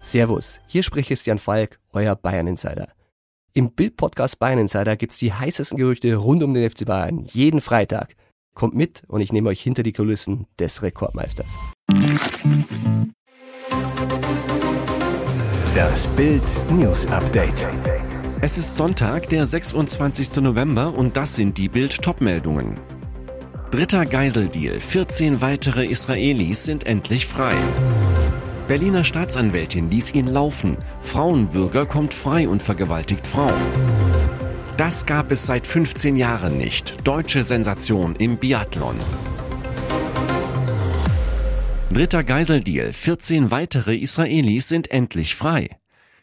Servus, hier spricht Christian Falk, euer Bayern Insider. Im Bild-Podcast Bayern Insider gibt's die heißesten Gerüchte rund um den FC Bayern jeden Freitag. Kommt mit und ich nehme euch hinter die Kulissen des Rekordmeisters. Das Bild News Update. Es ist Sonntag, der 26. November und das sind die Bild Topmeldungen. Dritter Geiseldeal. 14 weitere Israelis sind endlich frei. Berliner Staatsanwältin ließ ihn laufen. Frauenbürger kommt frei und vergewaltigt Frau. Das gab es seit 15 Jahren nicht. Deutsche Sensation im Biathlon. Dritter Geiseldeal. 14 weitere Israelis sind endlich frei.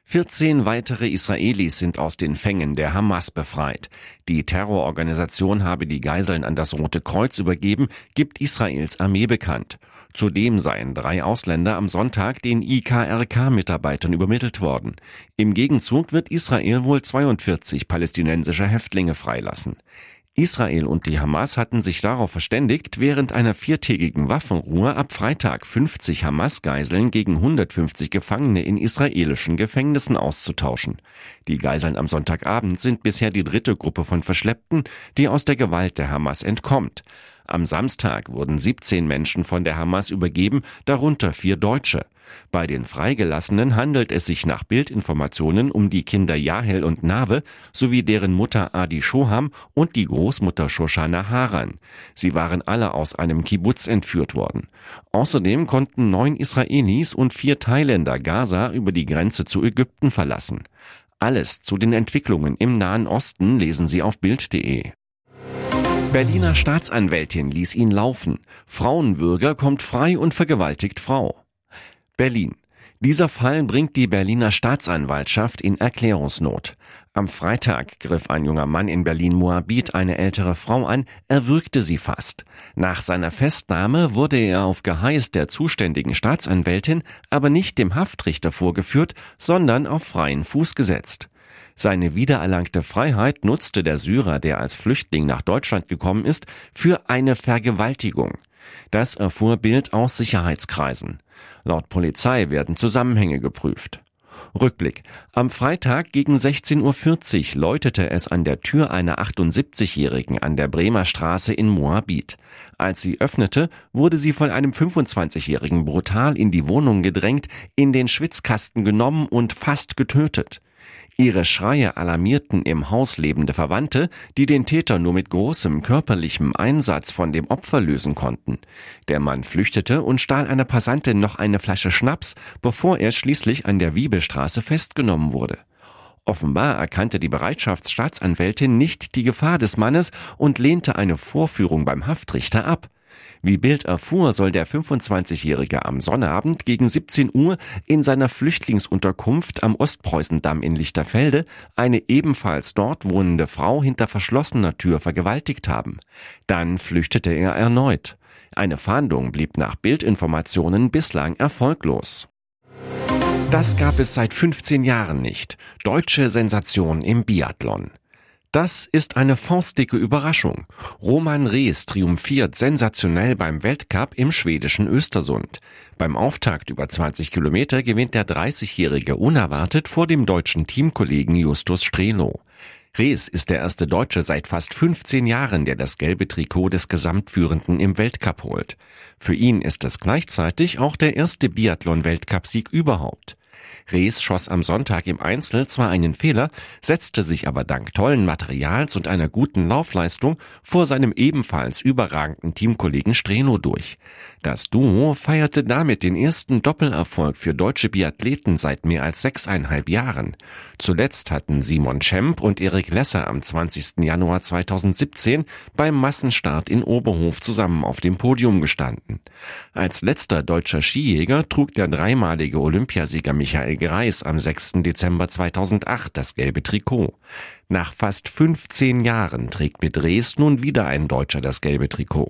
14 weitere Israelis sind aus den Fängen der Hamas befreit. Die Terrororganisation habe die Geiseln an das Rote Kreuz übergeben, gibt Israels Armee bekannt. Zudem seien drei Ausländer am Sonntag den IKRK-Mitarbeitern übermittelt worden. Im Gegenzug wird Israel wohl 42 palästinensische Häftlinge freilassen. Israel und die Hamas hatten sich darauf verständigt, während einer viertägigen Waffenruhe ab Freitag 50 Hamas-Geiseln gegen 150 Gefangene in israelischen Gefängnissen auszutauschen. Die Geiseln am Sonntagabend sind bisher die dritte Gruppe von Verschleppten, die aus der Gewalt der Hamas entkommt. Am Samstag wurden 17 Menschen von der Hamas übergeben, darunter vier Deutsche. Bei den Freigelassenen handelt es sich nach Bildinformationen um die Kinder Yahel und Nave sowie deren Mutter Adi Shoham und die Großmutter Shoshana Haran. Sie waren alle aus einem Kibbutz entführt worden. Außerdem konnten neun Israelis und vier Thailänder Gaza über die Grenze zu Ägypten verlassen. Alles zu den Entwicklungen im Nahen Osten lesen Sie auf Bild.de. Berliner Staatsanwältin ließ ihn laufen. Frauenbürger kommt frei und vergewaltigt Frau. Berlin. Dieser Fall bringt die Berliner Staatsanwaltschaft in Erklärungsnot. Am Freitag griff ein junger Mann in Berlin-Moabit eine ältere Frau an, erwürgte sie fast. Nach seiner Festnahme wurde er auf Geheiß der zuständigen Staatsanwältin aber nicht dem Haftrichter vorgeführt, sondern auf freien Fuß gesetzt. Seine wiedererlangte Freiheit nutzte der Syrer, der als Flüchtling nach Deutschland gekommen ist, für eine Vergewaltigung. Das erfuhr Bild aus Sicherheitskreisen. Laut Polizei werden Zusammenhänge geprüft. Rückblick. Am Freitag gegen 16.40 Uhr läutete es an der Tür einer 78-Jährigen an der Bremer Straße in Moabit. Als sie öffnete, wurde sie von einem 25-Jährigen brutal in die Wohnung gedrängt, in den Schwitzkasten genommen und fast getötet. Ihre Schreie alarmierten im Haus lebende Verwandte, die den Täter nur mit großem körperlichem Einsatz von dem Opfer lösen konnten. Der Mann flüchtete und stahl einer Passantin noch eine Flasche Schnaps, bevor er schließlich an der Wiebelstraße festgenommen wurde. Offenbar erkannte die Bereitschaftsstaatsanwältin nicht die Gefahr des Mannes und lehnte eine Vorführung beim Haftrichter ab. Wie Bild erfuhr, soll der 25-Jährige am Sonnabend gegen 17 Uhr in seiner Flüchtlingsunterkunft am Ostpreußendamm in Lichterfelde eine ebenfalls dort wohnende Frau hinter verschlossener Tür vergewaltigt haben. Dann flüchtete er erneut. Eine Fahndung blieb nach Bildinformationen bislang erfolglos. Das gab es seit 15 Jahren nicht. Deutsche Sensation im Biathlon. Das ist eine faustdicke Überraschung. Roman Rees triumphiert sensationell beim Weltcup im schwedischen Östersund. Beim Auftakt über 20 Kilometer gewinnt der 30-Jährige unerwartet vor dem deutschen Teamkollegen Justus Strelo. Rees ist der erste Deutsche seit fast 15 Jahren, der das gelbe Trikot des Gesamtführenden im Weltcup holt. Für ihn ist es gleichzeitig auch der erste Biathlon-Weltcupsieg überhaupt. Rees schoss am Sonntag im Einzel zwar einen Fehler, setzte sich aber dank tollen Materials und einer guten Laufleistung vor seinem ebenfalls überragenden Teamkollegen Streno durch. Das Duo feierte damit den ersten Doppelerfolg für deutsche Biathleten seit mehr als sechseinhalb Jahren. Zuletzt hatten Simon Schemp und Erik Lesser am 20. Januar 2017 beim Massenstart in Oberhof zusammen auf dem Podium gestanden. Als letzter deutscher Skijäger trug der dreimalige Olympiasieger Michael Greis am 6. Dezember 2008 das gelbe Trikot. Nach fast 15 Jahren trägt mit Dres nun wieder ein Deutscher das gelbe Trikot.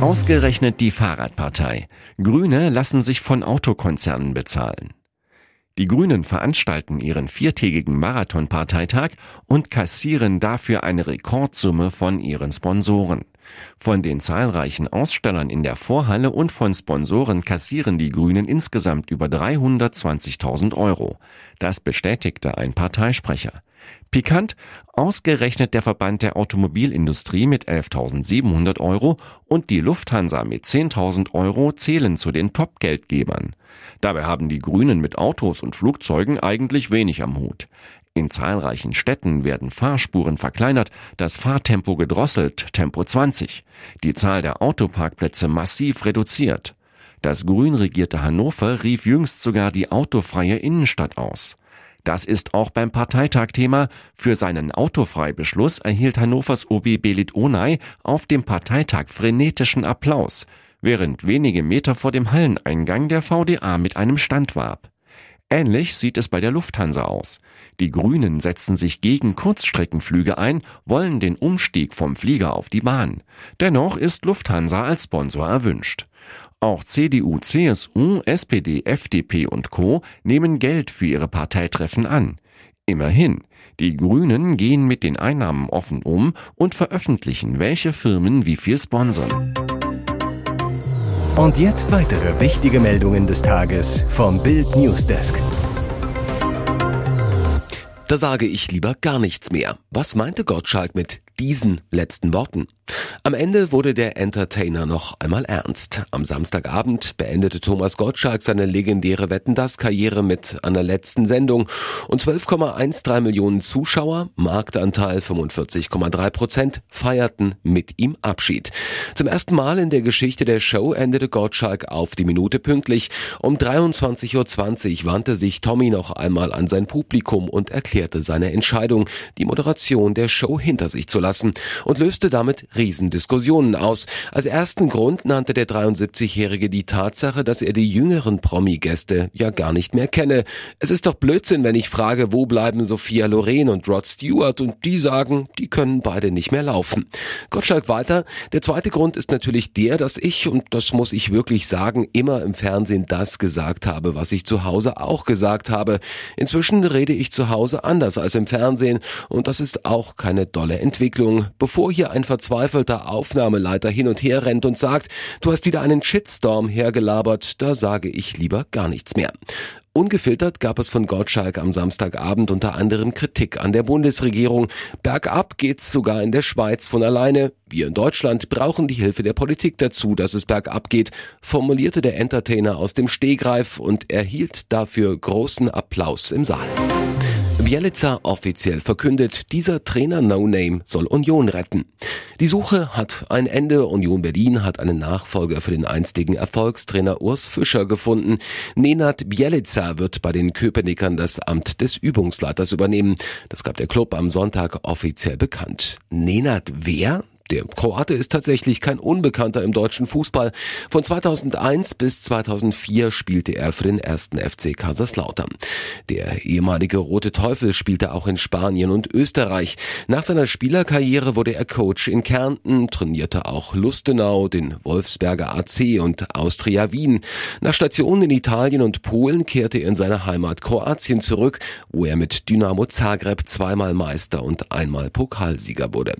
Ausgerechnet die Fahrradpartei. Grüne lassen sich von Autokonzernen bezahlen. Die Grünen veranstalten ihren viertägigen Marathonparteitag und kassieren dafür eine Rekordsumme von ihren Sponsoren. Von den zahlreichen Ausstellern in der Vorhalle und von Sponsoren kassieren die Grünen insgesamt über 320.000 Euro. Das bestätigte ein Parteisprecher. Pikant, ausgerechnet der Verband der Automobilindustrie mit 11.700 Euro und die Lufthansa mit 10.000 Euro zählen zu den Top-Geldgebern. Dabei haben die Grünen mit Autos und Flugzeugen eigentlich wenig am Hut. In zahlreichen Städten werden Fahrspuren verkleinert, das Fahrtempo gedrosselt, Tempo 20, die Zahl der Autoparkplätze massiv reduziert. Das grün regierte Hannover rief jüngst sogar die autofreie Innenstadt aus. Das ist auch beim Parteitag Thema. Für seinen Autofreibeschluss erhielt Hannovers OB Belit Onay auf dem Parteitag frenetischen Applaus, während wenige Meter vor dem Halleneingang der VDA mit einem Stand warb. Ähnlich sieht es bei der Lufthansa aus. Die Grünen setzen sich gegen Kurzstreckenflüge ein, wollen den Umstieg vom Flieger auf die Bahn. Dennoch ist Lufthansa als Sponsor erwünscht. Auch CDU, CSU, SPD, FDP und Co. nehmen Geld für ihre Parteitreffen an. Immerhin, die Grünen gehen mit den Einnahmen offen um und veröffentlichen, welche Firmen wie viel sponsern. Und jetzt weitere wichtige Meldungen des Tages vom Bild Newsdesk. Da sage ich lieber gar nichts mehr. Was meinte Gottschalk mit diesen letzten Worten? Am Ende wurde der Entertainer noch einmal ernst. Am Samstagabend beendete Thomas Gottschalk seine legendäre Wetten das Karriere mit einer letzten Sendung und 12,13 Millionen Zuschauer, Marktanteil 45,3 Prozent, feierten mit ihm Abschied. Zum ersten Mal in der Geschichte der Show endete Gottschalk auf die Minute pünktlich. Um 23.20 Uhr wandte sich Tommy noch einmal an sein Publikum und erklärte seine Entscheidung, die Moderation der Show hinter sich zu lassen und löste damit Riesendiskussionen aus. Als ersten Grund nannte der 73-Jährige die Tatsache, dass er die jüngeren Promi-Gäste ja gar nicht mehr kenne. Es ist doch Blödsinn, wenn ich frage, wo bleiben Sophia Loren und Rod Stewart und die sagen, die können beide nicht mehr laufen. Gottschalk weiter, der zweite Grund ist natürlich der, dass ich, und das muss ich wirklich sagen, immer im Fernsehen das gesagt habe, was ich zu Hause auch gesagt habe. Inzwischen rede ich zu Hause anders als im Fernsehen und das ist auch keine dolle Entwicklung. Bevor hier ein verzweifelter verzweifelter Aufnahmeleiter hin und her rennt und sagt, du hast wieder einen Shitstorm hergelabert, da sage ich lieber gar nichts mehr. Ungefiltert gab es von Gottschalk am Samstagabend unter anderem Kritik an der Bundesregierung. Bergab geht's sogar in der Schweiz von alleine. Wir in Deutschland brauchen die Hilfe der Politik dazu, dass es bergab geht, formulierte der Entertainer aus dem Stehgreif und erhielt dafür großen Applaus im Saal. Bielica offiziell verkündet, dieser Trainer No Name soll Union retten. Die Suche hat ein Ende. Union Berlin hat einen Nachfolger für den einstigen Erfolgstrainer Urs Fischer gefunden. Nenad Bielica wird bei den Köpenickern das Amt des Übungsleiters übernehmen. Das gab der Club am Sonntag offiziell bekannt. Nenad wer? Der Kroate ist tatsächlich kein Unbekannter im deutschen Fußball. Von 2001 bis 2004 spielte er für den ersten FC Kaiserslautern. Der ehemalige Rote Teufel spielte auch in Spanien und Österreich. Nach seiner Spielerkarriere wurde er Coach in Kärnten, trainierte auch Lustenau, den Wolfsberger AC und Austria Wien. Nach Stationen in Italien und Polen kehrte er in seine Heimat Kroatien zurück, wo er mit Dynamo Zagreb zweimal Meister und einmal Pokalsieger wurde.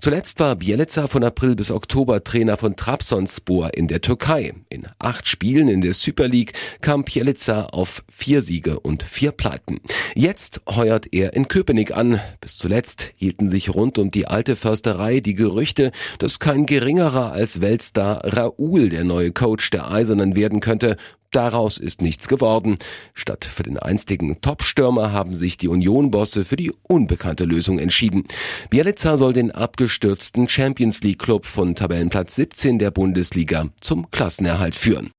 Zuletzt war Bier Bielica von April bis Oktober Trainer von Trabzonspor in der Türkei. In acht Spielen in der Super League kam Bielica auf vier Siege und vier Pleiten. Jetzt heuert er in Köpenick an. Bis zuletzt hielten sich rund um die alte Försterei die Gerüchte, dass kein geringerer als Weltstar Raoul der neue Coach der Eisernen werden könnte. Daraus ist nichts geworden. Statt für den einstigen Top-Stürmer haben sich die Union-Bosse für die unbekannte Lösung entschieden. Bielica soll den abgestürzten Champions League-Club von Tabellenplatz 17 der Bundesliga zum Klassenerhalt führen.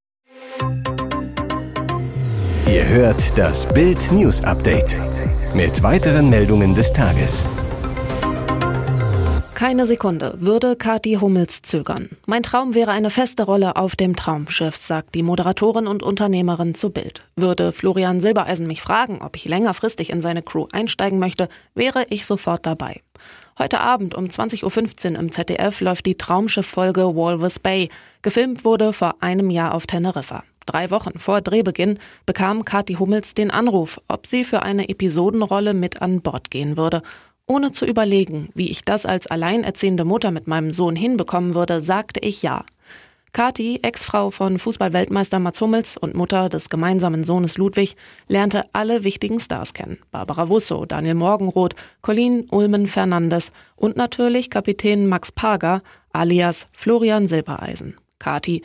Ihr hört das Bild News Update mit weiteren Meldungen des Tages. Keine Sekunde würde Kathi Hummels zögern. Mein Traum wäre eine feste Rolle auf dem Traumschiff, sagt die Moderatorin und Unternehmerin zu Bild. Würde Florian Silbereisen mich fragen, ob ich längerfristig in seine Crew einsteigen möchte, wäre ich sofort dabei. Heute Abend um 20.15 Uhr im ZDF läuft die Traumschiff-Folge Walvis Bay. Gefilmt wurde vor einem Jahr auf Teneriffa. Drei Wochen vor Drehbeginn bekam Kathi Hummels den Anruf, ob sie für eine Episodenrolle mit an Bord gehen würde. Ohne zu überlegen, wie ich das als alleinerziehende Mutter mit meinem Sohn hinbekommen würde, sagte ich ja. Kati, Ex-Frau von Fußballweltmeister Mats Hummels und Mutter des gemeinsamen Sohnes Ludwig, lernte alle wichtigen Stars kennen. Barbara Wusso, Daniel Morgenroth, Colleen Ulmen Fernandes und natürlich Kapitän Max Pager alias Florian Silbereisen. Kati,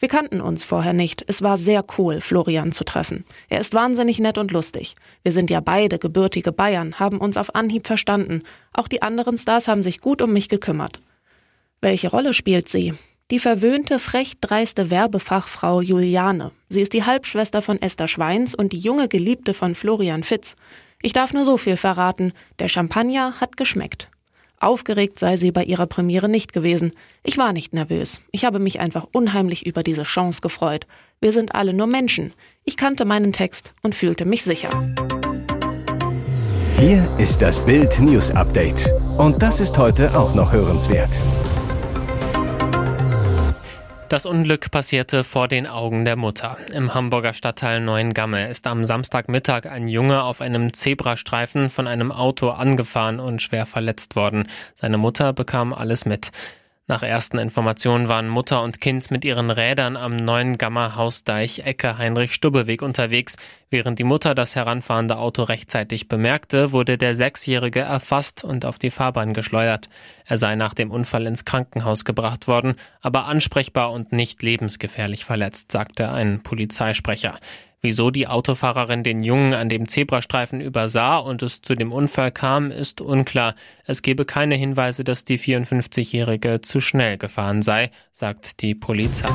wir kannten uns vorher nicht. Es war sehr cool, Florian zu treffen. Er ist wahnsinnig nett und lustig. Wir sind ja beide gebürtige Bayern, haben uns auf Anhieb verstanden. Auch die anderen Stars haben sich gut um mich gekümmert. Welche Rolle spielt sie? Die verwöhnte, frech dreiste Werbefachfrau Juliane. Sie ist die Halbschwester von Esther Schweins und die junge Geliebte von Florian Fitz. Ich darf nur so viel verraten. Der Champagner hat geschmeckt. Aufgeregt sei sie bei ihrer Premiere nicht gewesen. Ich war nicht nervös. Ich habe mich einfach unheimlich über diese Chance gefreut. Wir sind alle nur Menschen. Ich kannte meinen Text und fühlte mich sicher. Hier ist das Bild News Update. Und das ist heute auch noch hörenswert. Das Unglück passierte vor den Augen der Mutter. Im Hamburger Stadtteil Neuengamme ist am Samstagmittag ein Junge auf einem Zebrastreifen von einem Auto angefahren und schwer verletzt worden. Seine Mutter bekam alles mit. Nach ersten Informationen waren Mutter und Kind mit ihren Rädern am neuen Gamma-Hausdeich Ecke Heinrich-Stubbe-Weg unterwegs. Während die Mutter das heranfahrende Auto rechtzeitig bemerkte, wurde der Sechsjährige erfasst und auf die Fahrbahn geschleudert. Er sei nach dem Unfall ins Krankenhaus gebracht worden, aber ansprechbar und nicht lebensgefährlich verletzt, sagte ein Polizeisprecher. Wieso die Autofahrerin den Jungen an dem Zebrastreifen übersah und es zu dem Unfall kam, ist unklar. Es gebe keine Hinweise, dass die 54-Jährige zu schnell gefahren sei, sagt die Polizei.